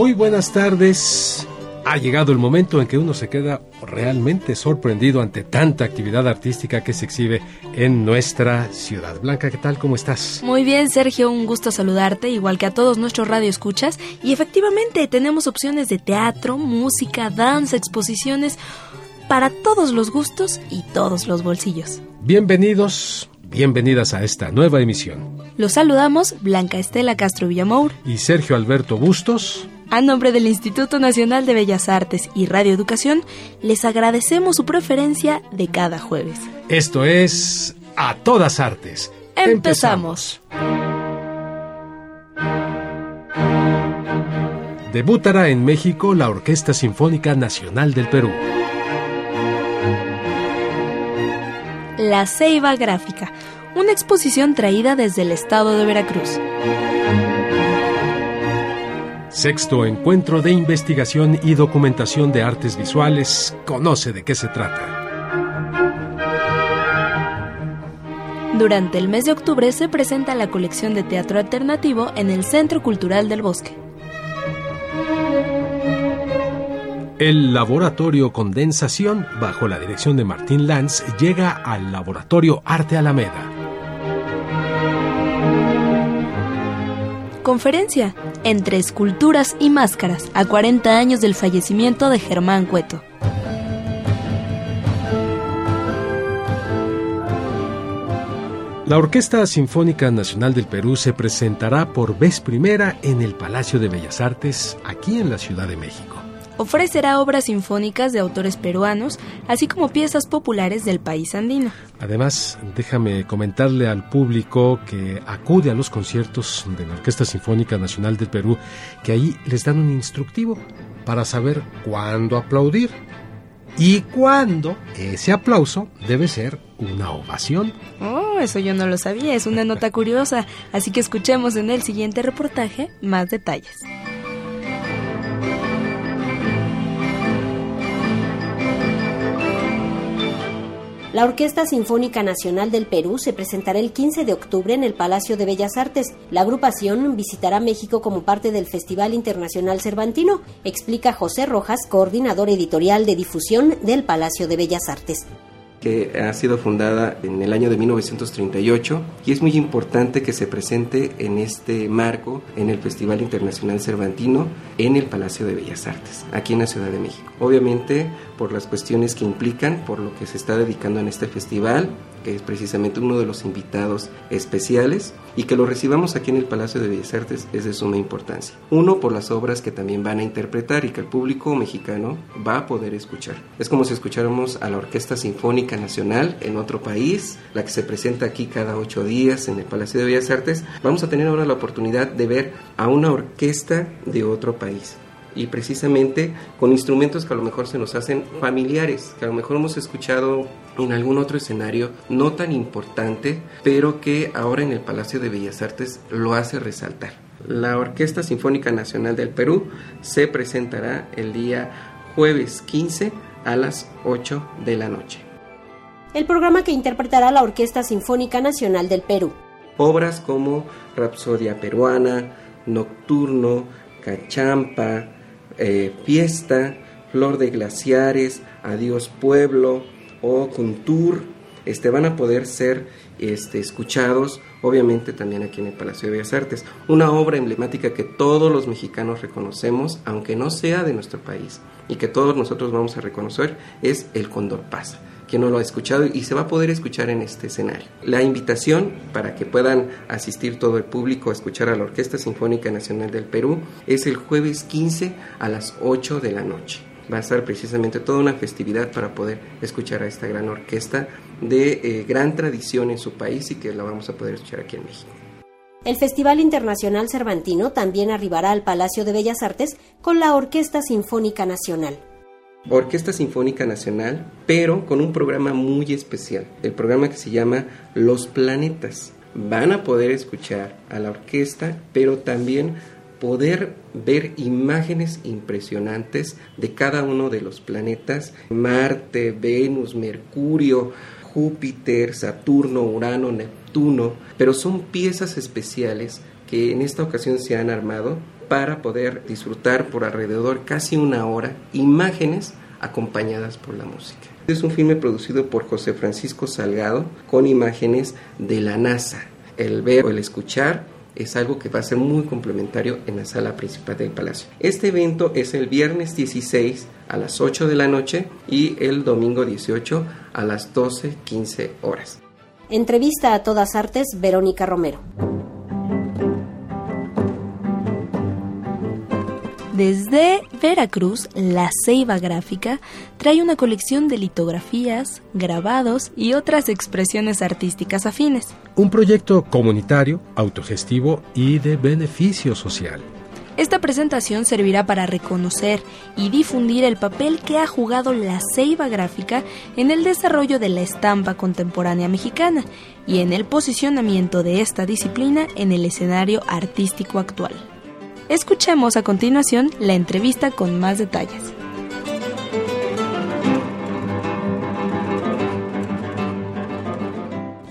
Muy buenas tardes. Ha llegado el momento en que uno se queda realmente sorprendido ante tanta actividad artística que se exhibe en nuestra ciudad. Blanca, ¿qué tal? ¿Cómo estás? Muy bien, Sergio, un gusto saludarte, igual que a todos nuestros radioescuchas. Y efectivamente tenemos opciones de teatro, música, danza, exposiciones para todos los gustos y todos los bolsillos. Bienvenidos, bienvenidas a esta nueva emisión. Los saludamos Blanca Estela Castro Villamour y Sergio Alberto Bustos. A nombre del Instituto Nacional de Bellas Artes y Radio Educación, les agradecemos su preferencia de cada jueves. Esto es A Todas Artes. Empezamos. Debutará en México la Orquesta Sinfónica Nacional del Perú. La Ceiba Gráfica, una exposición traída desde el estado de Veracruz. Sexto Encuentro de Investigación y Documentación de Artes Visuales. Conoce de qué se trata. Durante el mes de octubre se presenta la colección de teatro alternativo en el Centro Cultural del Bosque. El laboratorio Condensación, bajo la dirección de Martín Lanz, llega al laboratorio Arte Alameda. Conferencia entre esculturas y máscaras a 40 años del fallecimiento de Germán Cueto. La Orquesta Sinfónica Nacional del Perú se presentará por vez primera en el Palacio de Bellas Artes, aquí en la Ciudad de México. Ofrecerá obras sinfónicas de autores peruanos, así como piezas populares del país andino. Además, déjame comentarle al público que acude a los conciertos de la Orquesta Sinfónica Nacional del Perú que ahí les dan un instructivo para saber cuándo aplaudir y cuándo ese aplauso debe ser una ovación. Oh, eso yo no lo sabía, es una nota curiosa, así que escuchemos en el siguiente reportaje más detalles. La Orquesta Sinfónica Nacional del Perú se presentará el 15 de octubre en el Palacio de Bellas Artes. La agrupación visitará México como parte del Festival Internacional Cervantino, explica José Rojas, coordinador editorial de difusión del Palacio de Bellas Artes que ha sido fundada en el año de 1938 y es muy importante que se presente en este marco en el Festival Internacional Cervantino en el Palacio de Bellas Artes, aquí en la Ciudad de México. Obviamente por las cuestiones que implican, por lo que se está dedicando en este festival, que es precisamente uno de los invitados especiales, y que lo recibamos aquí en el Palacio de Bellas Artes es de suma importancia. Uno, por las obras que también van a interpretar y que el público mexicano va a poder escuchar. Es como si escucháramos a la Orquesta Sinfónica Nacional en otro país, la que se presenta aquí cada ocho días en el Palacio de Bellas Artes. Vamos a tener ahora la oportunidad de ver a una orquesta de otro país y precisamente con instrumentos que a lo mejor se nos hacen familiares, que a lo mejor hemos escuchado en algún otro escenario no tan importante, pero que ahora en el Palacio de Bellas Artes lo hace resaltar. La Orquesta Sinfónica Nacional del Perú se presentará el día jueves 15 a las 8 de la noche. El programa que interpretará la Orquesta Sinfónica Nacional del Perú. Obras como Rapsodia Peruana, Nocturno, Cachampa, eh, fiesta, Flor de Glaciares, Adiós Pueblo o Contour, este, van a poder ser este, escuchados, obviamente también aquí en el Palacio de Bellas Artes. Una obra emblemática que todos los mexicanos reconocemos, aunque no sea de nuestro país, y que todos nosotros vamos a reconocer, es El Condor Pasa que no lo ha escuchado y se va a poder escuchar en este escenario. La invitación para que puedan asistir todo el público a escuchar a la Orquesta Sinfónica Nacional del Perú es el jueves 15 a las 8 de la noche. Va a ser precisamente toda una festividad para poder escuchar a esta gran orquesta de eh, gran tradición en su país y que la vamos a poder escuchar aquí en México. El Festival Internacional Cervantino también arribará al Palacio de Bellas Artes con la Orquesta Sinfónica Nacional. Orquesta Sinfónica Nacional, pero con un programa muy especial, el programa que se llama Los Planetas. Van a poder escuchar a la orquesta, pero también poder ver imágenes impresionantes de cada uno de los planetas, Marte, Venus, Mercurio, Júpiter, Saturno, Urano, Neptuno, pero son piezas especiales que en esta ocasión se han armado para poder disfrutar por alrededor casi una hora imágenes acompañadas por la música. Es un filme producido por José Francisco Salgado con imágenes de la NASA. El ver o el escuchar es algo que va a ser muy complementario en la sala principal del palacio. Este evento es el viernes 16 a las 8 de la noche y el domingo 18 a las 12.15 horas. Entrevista a todas artes, Verónica Romero. Desde Veracruz, la Ceiba Gráfica trae una colección de litografías, grabados y otras expresiones artísticas afines. Un proyecto comunitario, autogestivo y de beneficio social. Esta presentación servirá para reconocer y difundir el papel que ha jugado la ceiba gráfica en el desarrollo de la estampa contemporánea mexicana y en el posicionamiento de esta disciplina en el escenario artístico actual. Escuchemos a continuación la entrevista con más detalles.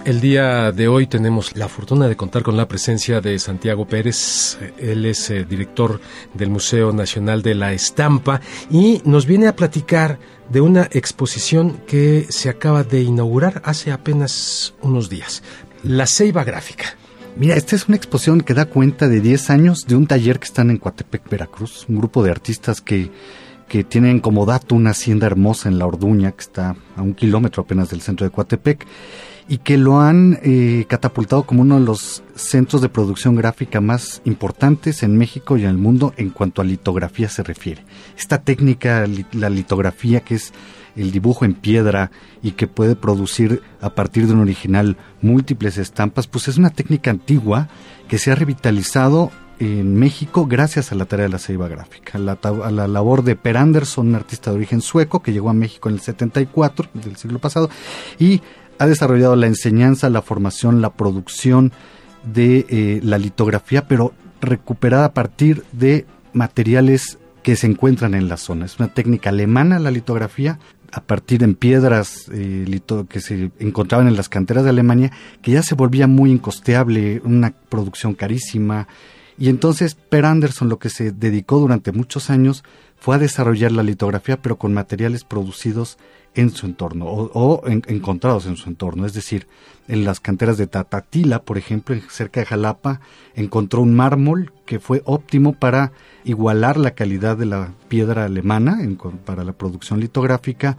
El día de hoy tenemos la fortuna de contar con la presencia de Santiago Pérez. Él es eh, director del Museo Nacional de la Estampa y nos viene a platicar de una exposición que se acaba de inaugurar hace apenas unos días. La Ceiba Gráfica. Mira, esta es una exposición que da cuenta de 10 años de un taller que están en Coatepec, Veracruz, un grupo de artistas que, que tienen como dato una hacienda hermosa en La Orduña, que está a un kilómetro apenas del centro de Coatepec, y que lo han eh, catapultado como uno de los centros de producción gráfica más importantes en México y en el mundo en cuanto a litografía se refiere. Esta técnica, la litografía, que es el dibujo en piedra y que puede producir a partir de un original múltiples estampas, pues es una técnica antigua que se ha revitalizado en México gracias a la tarea de la ceiba gráfica, a la, labor de Per Anderson, un artista de origen sueco que llegó a México en el 74 del siglo pasado y ha desarrollado la enseñanza, la formación, la producción de eh, la litografía, pero recuperada a partir de materiales que se encuentran en la zona. Es una técnica alemana la litografía, a partir en piedras eh, que se encontraban en las canteras de Alemania, que ya se volvía muy incosteable, una producción carísima. Y entonces Per Anderson lo que se dedicó durante muchos años fue a desarrollar la litografía, pero con materiales producidos en su entorno o, encontrados en su entorno. Es decir, en las canteras de Tatatila, por ejemplo, cerca de Jalapa, encontró un mármol que fue óptimo para igualar la calidad de la piedra alemana para la producción litográfica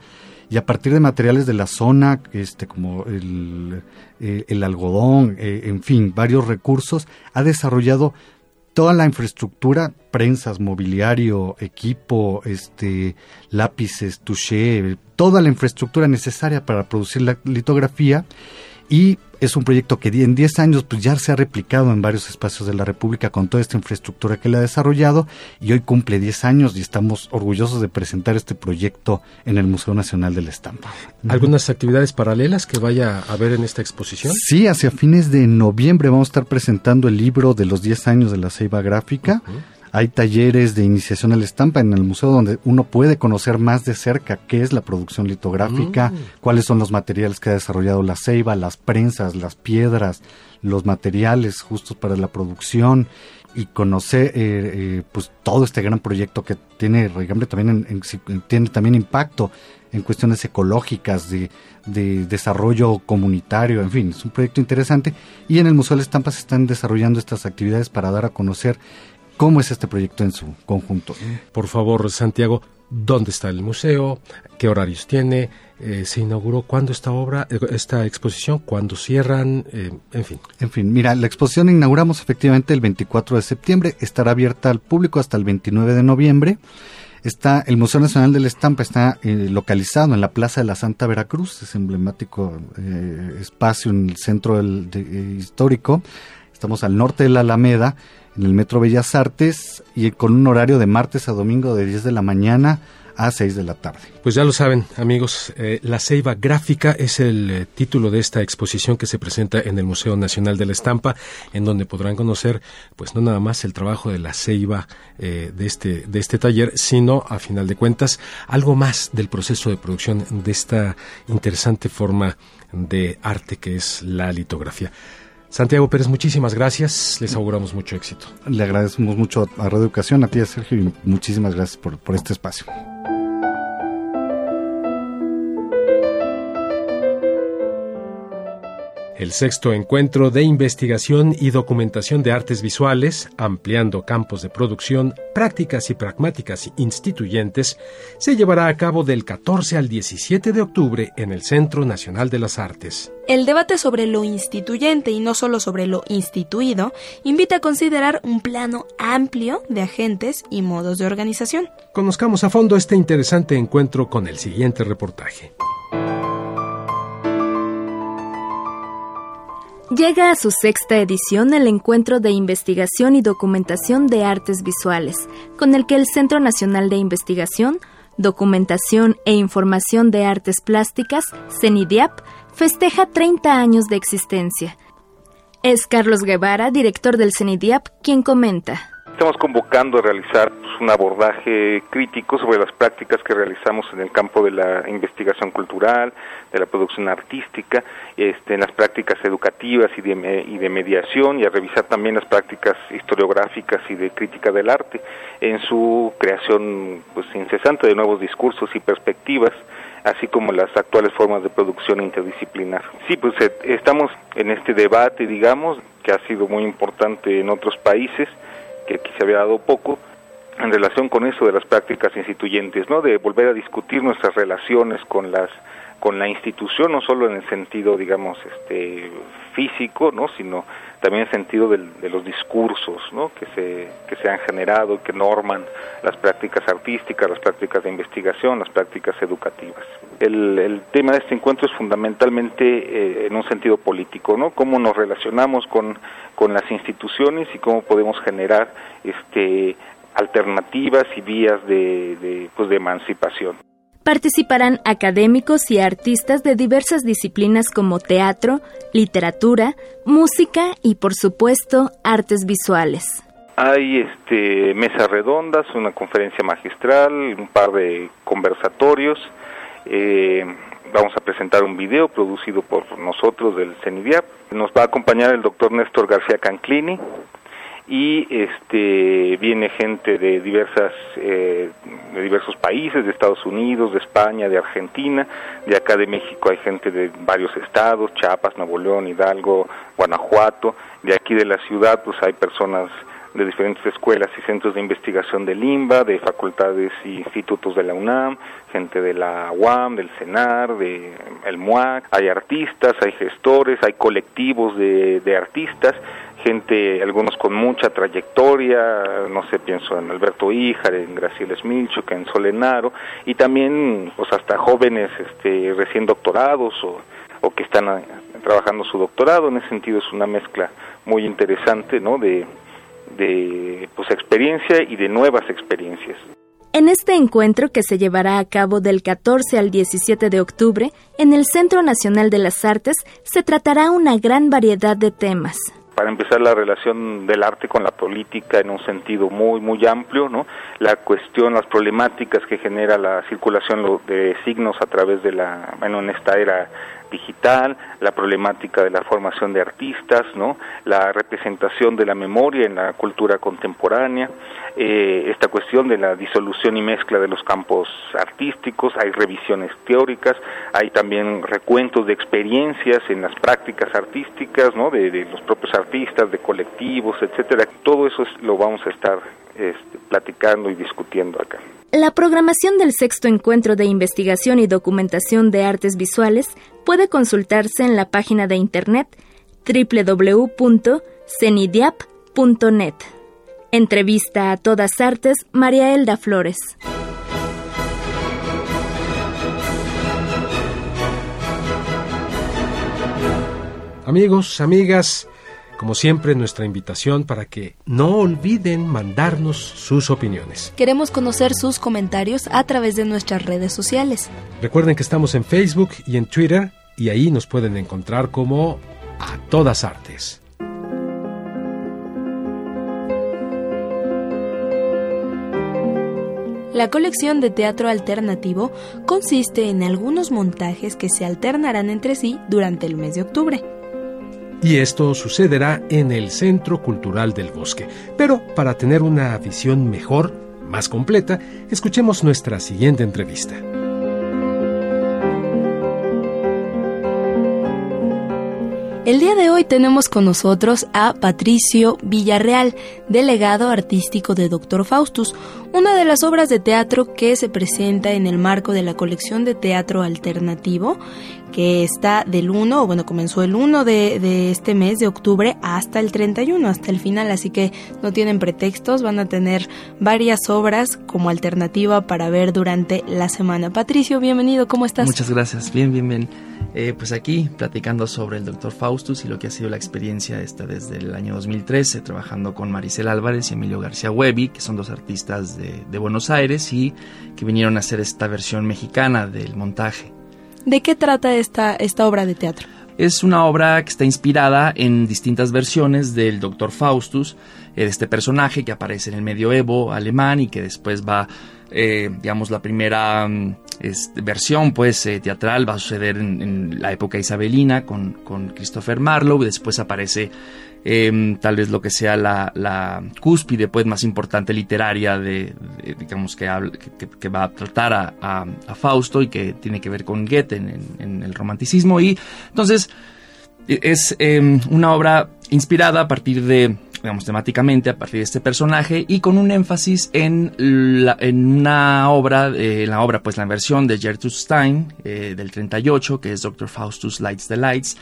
y a partir de materiales de la zona, este, como el, eh, algodón, eh, en fin, varios recursos, ha desarrollado toda la infraestructura, prensas, mobiliario, equipo, este, lápices, touché, toda la infraestructura necesaria para producir la litografía y es un proyecto que en 10 años pues ya se ha replicado en varios espacios de la República con toda esta infraestructura que le ha desarrollado y hoy cumple 10 años y estamos orgullosos de presentar este proyecto en el Museo Nacional de la Estampa. ¿Algunas actividades paralelas que vaya a ver en esta exposición? Sí, hacia fines de noviembre vamos a estar presentando el libro de los 10 años de la Ceiba Gráfica. Hay talleres de iniciación a la estampa en el museo donde uno puede conocer más de cerca qué es la producción litográfica, mm. cuáles son los materiales que ha desarrollado la ceiba, las prensas, las piedras, los materiales justos para la producción y conocer eh, eh, pues todo este gran proyecto que tiene también tiene también impacto en cuestiones ecológicas de, de, desarrollo comunitario en fin es un proyecto interesante y en el museo de la estampa se están desarrollando estas actividades para dar a conocer ¿Cómo es este proyecto en su conjunto? Por favor, Santiago, ¿dónde está el museo? ¿Qué horarios tiene? Eh, ¿Se inauguró cuándo esta obra, eh, esta exposición? ¿Cuándo cierran? Eh, en fin. En fin, mira, la exposición inauguramos efectivamente el 24 de septiembre, estará abierta al público hasta el 29 de noviembre. Está el Museo Nacional de la Estampa está localizado en la Plaza de la Santa Veracruz, es emblemático espacio en el centro del, histórico Estamos al norte de la Alameda, en el Metro Bellas Artes, y con un horario de martes a domingo de 10 de la mañana a 6 de la tarde. Pues ya lo saben, amigos, eh, La Ceiba Gráfica es el eh, título de esta exposición que se presenta en el Museo Nacional de la Estampa, en donde podrán conocer, pues no nada más el trabajo de la ceiba eh, de, este, de este taller, sino, a final de cuentas, algo más del proceso de producción de esta interesante forma de arte que es la litografía. Santiago Pérez, muchísimas gracias. Les auguramos mucho éxito. Le agradecemos mucho a Radio Educación, a ti, a Sergio, y muchísimas gracias por, por este espacio. El sexto encuentro de investigación y documentación de artes visuales, ampliando campos de producción, prácticas y pragmáticas instituyentes, se llevará a cabo del 14 al 17 de octubre en el Centro Nacional de las Artes. El debate sobre lo instituyente y no solo sobre lo instituido invita a considerar un plano amplio de agentes y modos de organización. Conozcamos a fondo este interesante encuentro con el siguiente reportaje. Llega a su sexta edición el Encuentro de Investigación y Documentación de Artes Visuales, con el que el Centro Nacional de Investigación, Documentación e Información de Artes Plásticas, CENIDIAP, festeja 30 años de existencia. Es Carlos Guevara, director del CENIDIAP, quien comenta. Estamos convocando a realizar pues, un abordaje crítico sobre las prácticas que realizamos en el campo de la investigación cultural, de la producción artística, este, en las prácticas educativas y de, y de mediación, y a revisar también las prácticas historiográficas y de crítica del arte, en su creación pues, incesante de nuevos discursos y perspectivas así como las actuales formas de producción interdisciplinar. Sí, pues eh, estamos en este debate, digamos, que ha sido muy importante en otros países, que aquí se había dado poco en relación con eso de las prácticas instituyentes, ¿no? De volver a discutir nuestras relaciones con las con la institución no solo en el sentido digamos este físico no sino también en el sentido de los discursos ¿no? que se que se han generado que norman las prácticas artísticas las prácticas de investigación las prácticas educativas el, el tema de este encuentro es fundamentalmente eh, en un sentido político no cómo nos relacionamos con con las instituciones y cómo podemos generar este alternativas y vías de, de, pues de emancipación. Participarán académicos y artistas de diversas disciplinas como teatro, literatura, música y, por supuesto, artes visuales. Hay este, mesas redondas, una conferencia magistral, un par de conversatorios. Eh, vamos a presentar un video producido por nosotros del CENIDIAP. Nos va a acompañar el doctor Néstor García Canclini, y este viene gente de diversas eh, de diversos países de Estados Unidos de España de Argentina de acá de México hay gente de varios estados Chiapas Nuevo León Hidalgo Guanajuato de aquí de la ciudad pues hay personas de diferentes escuelas y centros de investigación del IMBA, de facultades y institutos de la UNAM, gente de la UAM, del CENAR, de el MUAC, hay artistas, hay gestores, hay colectivos de, de artistas gente, algunos con mucha trayectoria, no sé, pienso en Alberto Híjar, en Graciela Smilchuk, en Solenaro, y también pues hasta jóvenes este, recién doctorados o, o que están ah, trabajando su doctorado, en ese sentido es una mezcla muy interesante, ¿no?, de, de pues experiencia y de nuevas experiencias. En este encuentro que se llevará a cabo del 14 al 17 de octubre en el Centro Nacional de las Artes se tratará una gran variedad de temas, para empezar la relación del arte con la política en un sentido muy muy amplio, ¿no? La cuestión, las problemáticas que genera la circulación de signos a través de la, bueno, en esta era digital, la problemática de la formación de artistas, ¿no? la representación de la memoria en la cultura contemporánea, eh, esta cuestión de la disolución y mezcla de los campos artísticos, hay revisiones teóricas, hay también recuentos de experiencias en las prácticas artísticas, ¿no? de, de los propios artistas, de colectivos, etcétera. Todo eso lo vamos a estar este, platicando y discutiendo acá. La programación del sexto encuentro de investigación y documentación de artes visuales puede consultarse en la página de internet www.cenidiap.net. Entrevista a todas artes María Elda Flores. Amigos, amigas, Como siempre, nuestra invitación para que no olviden mandarnos sus opiniones. Queremos conocer sus comentarios a través de nuestras redes sociales. Recuerden que estamos en Facebook y en Twitter y ahí nos pueden encontrar como a todas artes. La colección de teatro alternativo consiste en algunos montajes que se alternarán entre sí durante el mes de octubre. Y esto sucederá en el Centro Cultural del Bosque. Pero para tener una visión mejor, más completa, escuchemos nuestra siguiente entrevista. El día de hoy tenemos con nosotros a Patricio Villarreal, delegado artístico de Doctor Faustus, una de las obras de teatro que se presenta en el marco de la colección de teatro alternativo, que está del 1, o bueno, comenzó el 1 de, de este mes de octubre hasta el 31, hasta el final, así que no tienen pretextos, van a tener varias obras como alternativa para ver durante la semana. Patricio, bienvenido, ¿cómo estás? Muchas gracias, bien, bien, bien. Eh, pues aquí platicando sobre el Dr. Faustus y lo que ha sido la experiencia esta desde el año 2013, trabajando con Maricel Álvarez y Emilio García Huevi, que son dos artistas de, de Buenos Aires y que vinieron a hacer esta versión mexicana del montaje. ¿De qué trata esta, esta obra de teatro? Es una obra que está inspirada en distintas versiones del Dr. Faustus, eh, de este personaje que aparece en el medioevo alemán y que después va, eh, digamos, la primera mm, versión pues eh, teatral va a suceder en, la época isabelina con, con, Christopher Marlowe después aparece eh, tal vez lo que sea la, cúspide pues más importante literaria de, digamos que, que, va a tratar a, a, Fausto y que tiene que ver con Goethe en, en, el romanticismo. Y entonces es eh, una obra inspirada a partir de digamos, temáticamente a partir de este personaje y con un énfasis en, la, en una obra, eh, la obra, pues la versión de Gertrude Stein eh, del 38, que es Dr. Faustus Lights the Lights.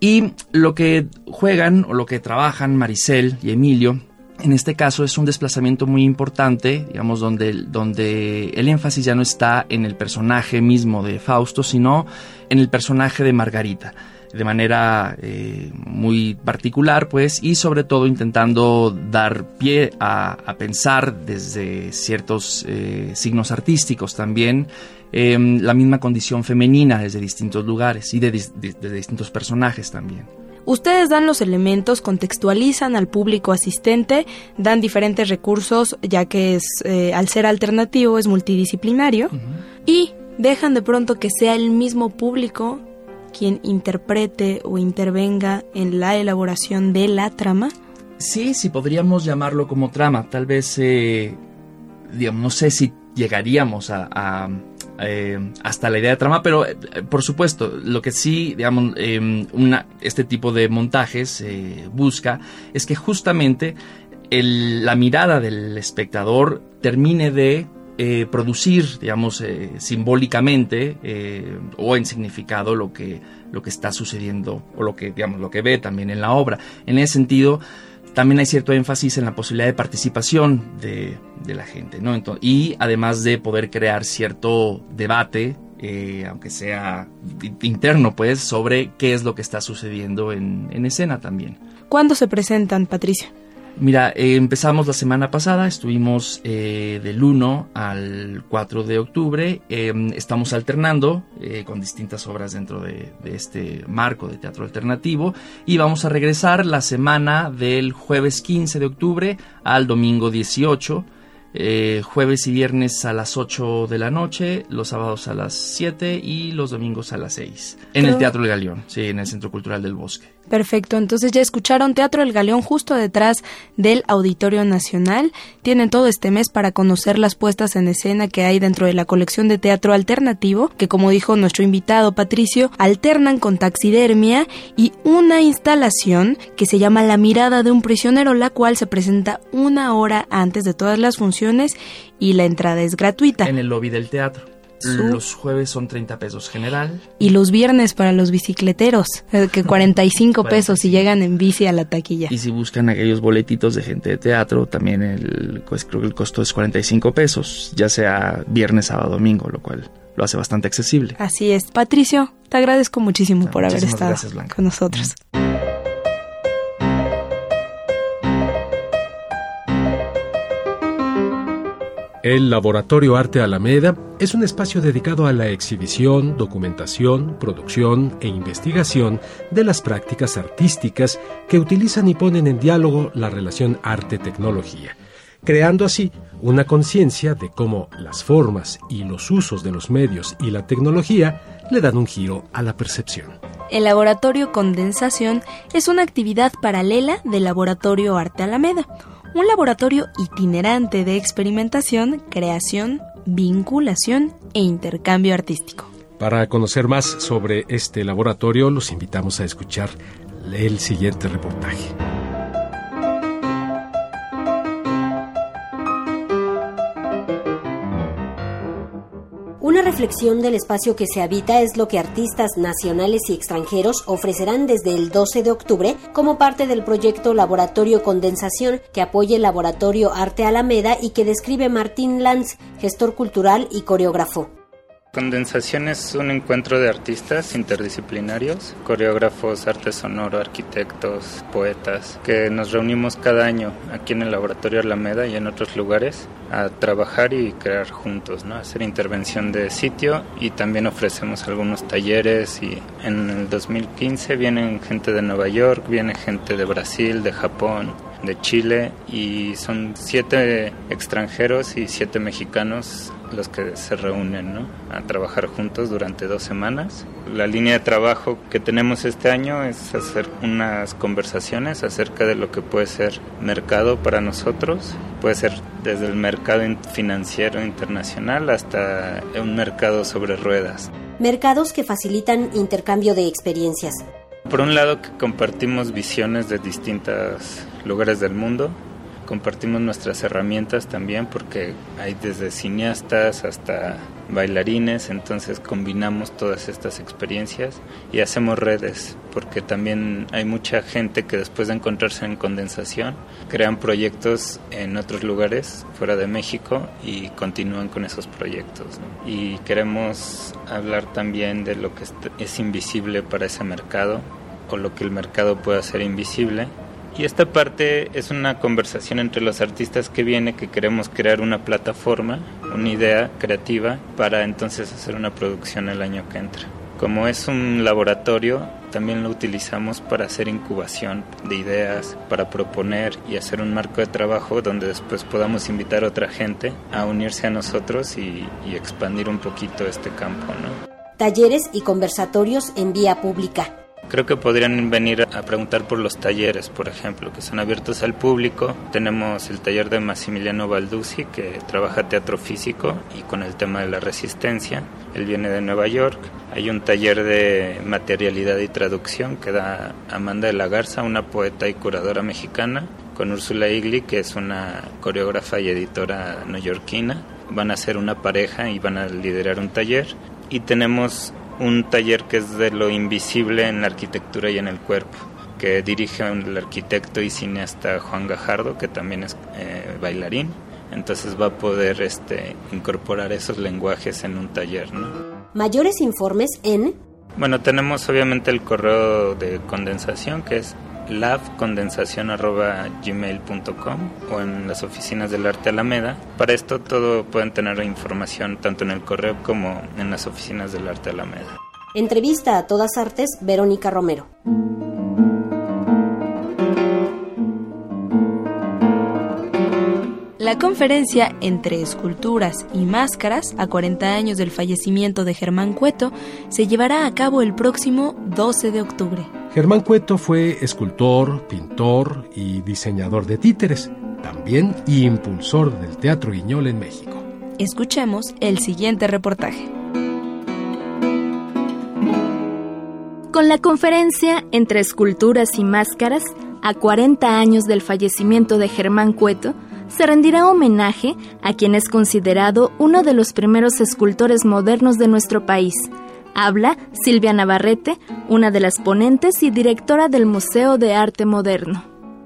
Y lo que juegan o lo que trabajan Maricel y Emilio en este caso es un desplazamiento muy importante, digamos, donde, donde el énfasis ya no está en el personaje mismo de Fausto, sino en el personaje de Margarita de manera eh, muy particular, pues, y sobre todo intentando dar pie a, a pensar desde ciertos eh, signos artísticos también eh, la misma condición femenina desde distintos lugares y de, de, de distintos personajes también. Ustedes dan los elementos, contextualizan al público asistente, dan diferentes recursos, ya que es eh, al ser alternativo es multidisciplinario, uh -huh. y dejan de pronto que sea el mismo público quien interprete o intervenga en la elaboración de la trama? Sí, sí, podríamos llamarlo como trama. Tal vez, eh, digamos, no sé si llegaríamos a, eh, hasta la idea de trama, pero eh, por supuesto, lo que sí, digamos, una, este tipo de montajes busca es que justamente la mirada del espectador termine de eh, producir, digamos, eh, simbólicamente eh, o en significado lo que, lo que está sucediendo o lo que, digamos, lo que ve también en la obra. En ese sentido, también hay cierto énfasis en la posibilidad de participación de, la gente, ¿no? Y además de poder crear cierto debate, aunque sea interno, pues, sobre qué es lo que está sucediendo en, en escena también. ¿Cuándo se presentan, Patricia? Mira, eh, empezamos la semana pasada, estuvimos eh, del 1 al 4 de octubre, eh, estamos alternando eh, con distintas obras dentro de, de, este marco de teatro alternativo y vamos a regresar la semana del jueves 15 de octubre al domingo 18. Eh, jueves y viernes a las 8 de la noche, los sábados a las 7 y los domingos a las 6. En el Teatro El Galeón, sí, en el Centro Cultural del Bosque. Perfecto, entonces ya escucharon Teatro El Galeón justo detrás del Auditorio Nacional. Tienen todo este mes para conocer las puestas en escena que hay dentro de la colección de teatro alternativo, que como dijo nuestro invitado Patricio, alternan con taxidermia y una instalación que se llama La mirada de un prisionero, la cual se presenta una hora antes de todas las funciones y la entrada es gratuita. En el lobby del teatro. Los jueves son 30 pesos general. Y los viernes para los bicicleteros, eh, que 45 pesos si llegan en bici a la taquilla. Y si buscan aquellos boletitos de gente de teatro, también el, pues creo que el costo es 45 pesos, ya sea viernes, sábado, domingo, lo cual lo hace bastante accesible. Así es. Patricio, te agradezco muchísimo por haber estado gracias, con nosotros. El Laboratorio Arte Alameda es un espacio dedicado a la exhibición, documentación, producción e investigación de las prácticas artísticas que utilizan y ponen en diálogo la relación arte-tecnología, creando así una conciencia de cómo las formas y los usos de los medios y la tecnología le dan un giro a la percepción. El laboratorio Condensación es una actividad paralela del Laboratorio Arte Alameda, un laboratorio itinerante de experimentación, creación, vinculación e intercambio artístico. Para conocer más sobre este laboratorio, los invitamos a escuchar el siguiente reportaje. Una reflexión del espacio que se habita es lo que artistas nacionales y extranjeros ofrecerán desde el 12 de octubre como parte del proyecto Laboratorio Condensación que apoya el Laboratorio Arte Alameda y que describe Martín Lanz, gestor cultural y coreógrafo. Condensación es un encuentro de artistas interdisciplinarios, coreógrafos, arte sonoro, arquitectos, poetas, que nos reunimos cada año aquí en el Laboratorio Alameda y en otros lugares a trabajar y crear juntos, ¿no? hacer intervención de sitio y también ofrecemos algunos talleres y en el 2015 vienen gente de Nueva York, viene gente de Brasil, de Japón, de Chile y son siete extranjeros y siete mexicanos los que se reúnen ¿no? a trabajar juntos durante dos semanas. La línea de trabajo que tenemos este año es hacer unas conversaciones acerca de lo que puede ser mercado para nosotros. Puede ser desde el mercado financiero internacional hasta un mercado sobre ruedas. Mercados que facilitan intercambio de experiencias. Por un lado que compartimos visiones de distintos lugares del mundo, compartimos nuestras herramientas también porque hay desde cineastas hasta bailarines, entonces combinamos todas estas experiencias y hacemos redes porque también hay mucha gente que después de encontrarse en condensación crean proyectos en otros lugares fuera de México y continúan con esos proyectos. Y queremos hablar también de lo que es invisible para ese mercado o lo que el mercado puede hacer invisible y esta parte es una conversación entre los artistas que viene, que queremos crear una plataforma, una idea creativa para entonces hacer una producción el año que entra. Como es un laboratorio, también lo utilizamos para hacer incubación de ideas, para proponer y hacer un marco de trabajo donde después podamos invitar a otra gente a unirse a nosotros y, y expandir un poquito este campo. ¿no? Talleres y conversatorios en vía pública. Creo que podrían venir a preguntar por los talleres, por ejemplo, que son abiertos al público. Tenemos el taller de Massimiliano Balduzzi, que trabaja teatro físico y con el tema de la resistencia. Él viene de Nueva York. Hay un taller de materialidad y traducción que da Amanda de la Garza, una poeta y curadora mexicana, con Úrsula Igli, que es una coreógrafa y editora neoyorquina. Van a ser una pareja y van a liderar un taller. Y tenemos un taller que es de lo invisible en la arquitectura y en el cuerpo, que dirige el arquitecto y cineasta Juan Gajardo, que también es eh, bailarín. Entonces va a poder este, incorporar esos lenguajes en un taller. ¿no? Mayores informes en... Bueno, tenemos obviamente el correo de condensación que es labcondensación.gmail.com o en las oficinas del Arte Alameda. Para esto todo pueden tener información tanto en el correo como en las oficinas del Arte Alameda. Entrevista a todas artes, Verónica Romero. La conferencia Entre Esculturas y Máscaras, a 40 años del fallecimiento de Germán Cueto, se llevará a cabo el próximo 12 de octubre. Germán Cueto fue escultor, pintor y diseñador de títeres, también impulsor del Teatro Guiñol en México. Escuchemos el siguiente reportaje. Con la conferencia Entre Esculturas y Máscaras, a 40 años del fallecimiento de Germán Cueto, se rendirá homenaje a quien es considerado uno de los primeros escultores modernos de nuestro país. Habla Silvia Navarrete, una de las ponentes y directora del Museo de Arte Moderno.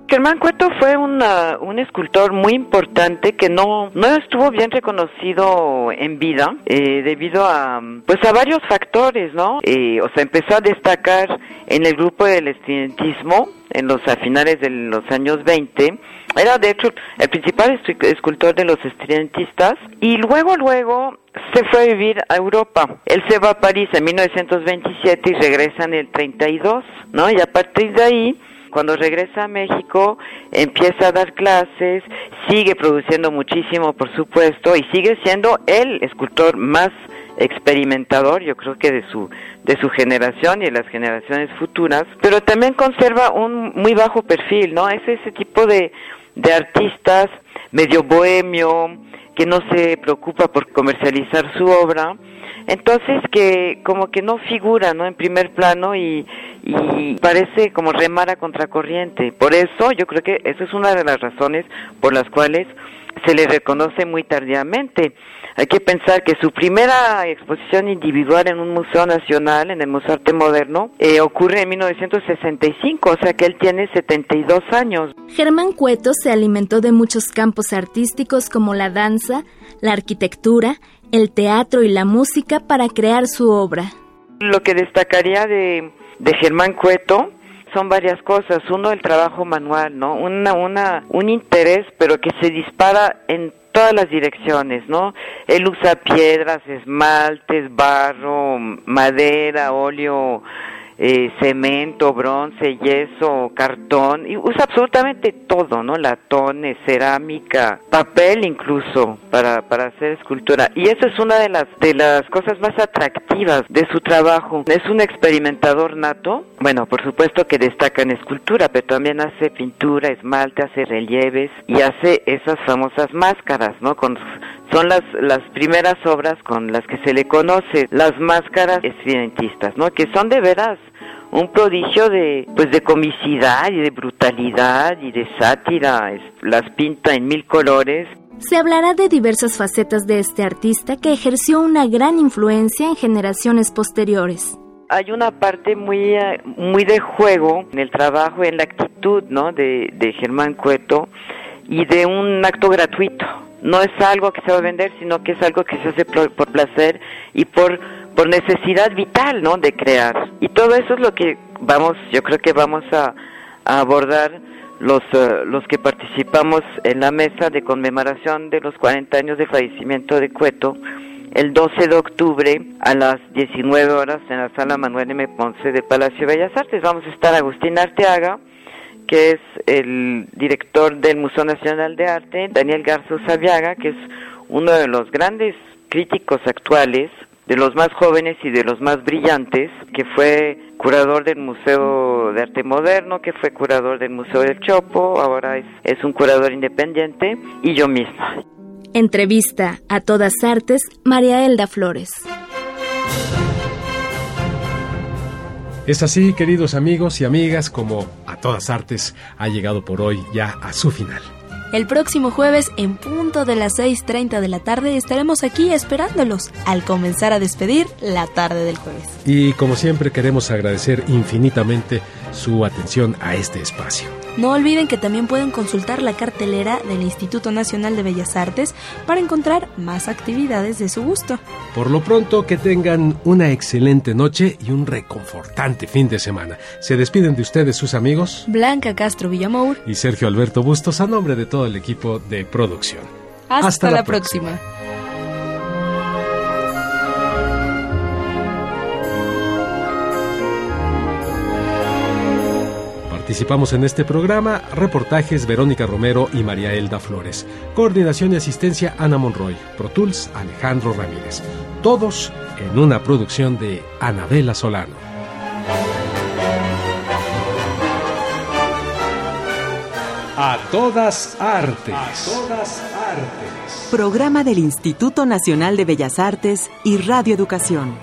Germán Cueto fue un escultor muy importante que no, no estuvo bien reconocido en vida eh, debido a pues a varios factores, ¿no? Eh, o sea, empezó a destacar en el grupo del estudiantismo en los a finales de los años 20 era de hecho el principal escultor de los estudiantistas y luego luego se fue a vivir a Europa. Él se va a París en 1927 y regresa en el 32, ¿no? Y a partir de ahí cuando regresa a México empieza a dar clases, sigue produciendo muchísimo, por supuesto, y sigue siendo el escultor más experimentador, yo creo que de su de su generación y de las generaciones futuras, pero también conserva un muy bajo perfil, ¿no? Es ese tipo de de artistas medio bohemio que no se preocupa por comercializar su obra, entonces que como que no figura, ¿no? En primer plano y y parece como remar a contracorriente. Por eso yo creo que esa es una de las razones por las cuales se le reconoce muy tardíamente. Hay que pensar que su primera exposición individual en un museo nacional, en el Museo Arte Moderno, eh, ocurre en 1965, o sea que él tiene 72 años. Germán Cueto se alimentó de muchos campos artísticos como la danza, la arquitectura, el teatro y la música para crear su obra. Lo que destacaría de de Germán Cueto son varias cosas. Uno, el trabajo manual, ¿no? Una, una, un interés, pero que se dispara en todas las direcciones, ¿no? Él usa piedras, esmaltes, barro, madera, óleo, eh, cemento, bronce, yeso, cartón, y usa absolutamente todo, ¿no? Latones, cerámica, papel incluso para, para hacer escultura. Y eso es una de las, de las cosas más atractivas de su trabajo. Es un experimentador nato, bueno, por supuesto que destaca en escultura, pero también hace pintura, esmalte, hace relieves y hace esas famosas máscaras, ¿no? Con son las, las primeras obras con las que se le conoce, las máscaras estridentistas, ¿no? Que son de veras un prodigio de, pues de comicidad y de brutalidad y de sátira, las pinta en mil colores. Se hablará de diversas facetas de este artista que ejerció una gran influencia en generaciones posteriores. Hay una parte muy, eh, muy de juego en el trabajo, en la actitud, ¿no? De, de Germán Cueto y de un acto gratuito no es algo que se va a vender, sino que es algo que se hace por, placer y por, por necesidad vital, ¿no? De crear. Y todo eso es lo que vamos, yo creo que vamos a, abordar los, eh, los que participamos en la mesa de conmemoración de los 40 años de fallecimiento de Cueto el 12 de octubre a las 19 horas en la sala Manuel M. Ponce del Palacio de Bellas Artes. Vamos a estar Agustín Arteaga, que es el director del Museo Nacional de Arte, Daniel Garzo Saviaga, que es uno de los grandes críticos actuales, de los más jóvenes y de los más brillantes, que fue curador del Museo de Arte Moderno, que fue curador del Museo del Chopo, ahora es, es un curador independiente, y yo misma. Entrevista a todas artes, María Elda Flores. Es así, queridos amigos y amigas, como a todas artes ha llegado por hoy ya a su final. El próximo jueves, en punto de las 6.30 de la tarde, estaremos aquí esperándolos al comenzar a despedir la tarde del jueves. Y como siempre queremos agradecer infinitamente su atención a este espacio. No olviden que también pueden consultar la cartelera del Instituto Nacional de Bellas Artes para encontrar más actividades de su gusto. Por lo pronto, que tengan una excelente noche y un reconfortante fin de semana. Se despiden de ustedes sus amigos Blanca Castro Villamour y Sergio Alberto Bustos a nombre de todo el equipo de producción. Hasta, la, próxima. Participamos en este programa reportajes Verónica Romero y María Elda Flores. Coordinación y asistencia Ana Monroy. Pro Tools Alejandro Ramírez. Todos en una producción de Anabela Solano. A todas artes. A todas artes. Programa del Instituto Nacional de Bellas Artes y Radio Educación.